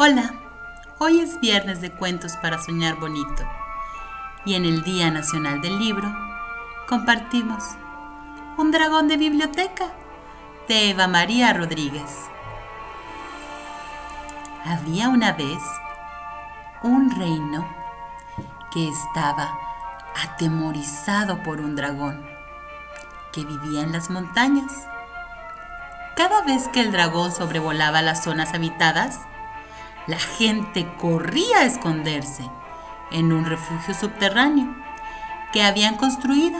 Hola, hoy es viernes de cuentos para soñar bonito y en el Día Nacional del Libro compartimos Un dragón de biblioteca de Eva María Rodríguez. Había una vez un reino que estaba atemorizado por un dragón que vivía en las montañas. Cada vez que el dragón sobrevolaba las zonas habitadas, la gente corría a esconderse en un refugio subterráneo que habían construido,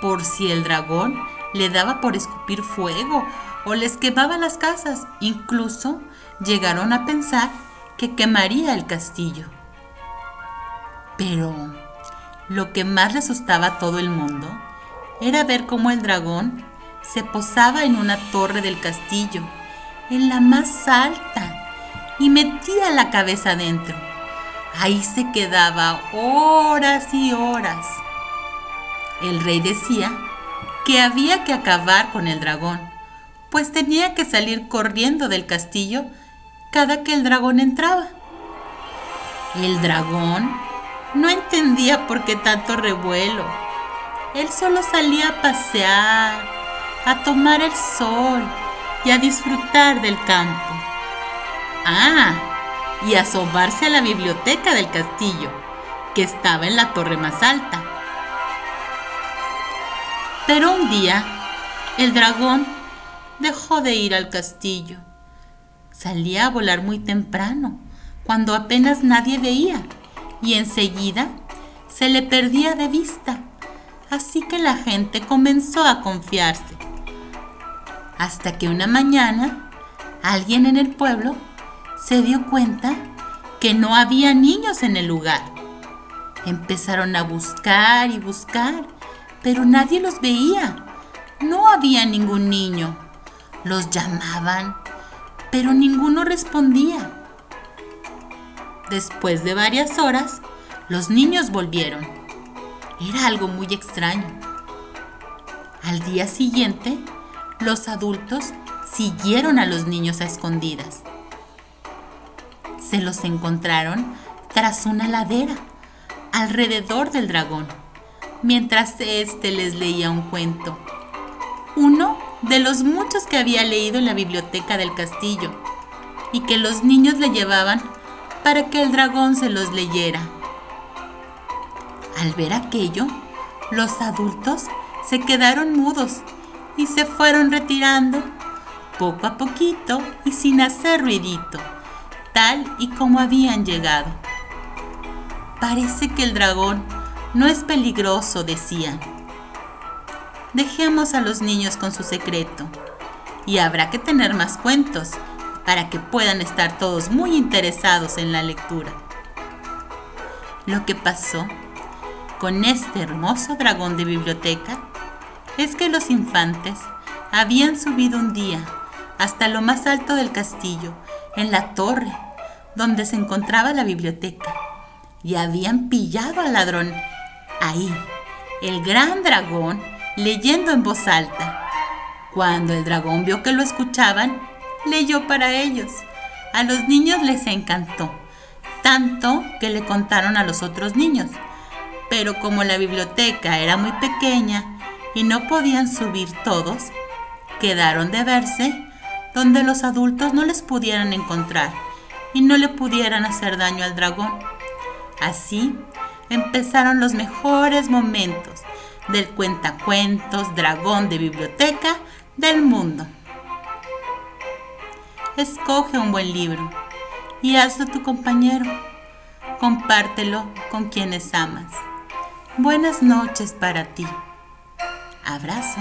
por si el dragón le daba por escupir fuego o les quemaba las casas. Incluso llegaron a pensar que quemaría el castillo. Pero lo que más le asustaba a todo el mundo era ver cómo el dragón se posaba en una torre del castillo, en la más alta, y metía la cabeza dentro. Ahí se quedaba horas y horas. El rey decía que había que acabar con el dragón, pues tenía que salir corriendo del castillo cada que el dragón entraba. El dragón no entendía por qué tanto revuelo. Él solo salía a pasear, a tomar el sol y a disfrutar del campo. Ah, y asomarse a la biblioteca del castillo, que estaba en la torre más alta. Pero un día, el dragón dejó de ir al castillo. Salía a volar muy temprano, cuando apenas nadie veía, y enseguida se le perdía de vista. Así que la gente comenzó a confiarse. Hasta que una mañana, alguien en el pueblo se dio cuenta que no había niños en el lugar. Empezaron a buscar y buscar, pero nadie los veía. No había ningún niño. Los llamaban, pero ninguno respondía. Después de varias horas, los niños volvieron. Era algo muy extraño. Al día siguiente, los adultos siguieron a los niños a escondidas se los encontraron tras una ladera, alrededor del dragón, mientras éste les leía un cuento. Uno de los muchos que había leído en la biblioteca del castillo y que los niños le llevaban para que el dragón se los leyera. Al ver aquello, los adultos se quedaron mudos y se fueron retirando poco a poquito y sin hacer ruidito tal y como habían llegado. Parece que el dragón no es peligroso, decían. Dejemos a los niños con su secreto y habrá que tener más cuentos para que puedan estar todos muy interesados en la lectura. Lo que pasó con este hermoso dragón de biblioteca es que los infantes habían subido un día hasta lo más alto del castillo en la torre donde se encontraba la biblioteca y habían pillado al ladrón ahí, el gran dragón leyendo en voz alta. Cuando el dragón vio que lo escuchaban, leyó para ellos. A los niños les encantó, tanto que le contaron a los otros niños. Pero como la biblioteca era muy pequeña y no podían subir todos, quedaron de verse donde los adultos no les pudieran encontrar y no le pudieran hacer daño al dragón. Así empezaron los mejores momentos del cuentacuentos dragón de biblioteca del mundo. Escoge un buen libro y hazlo tu compañero. Compártelo con quienes amas. Buenas noches para ti. Abrazo.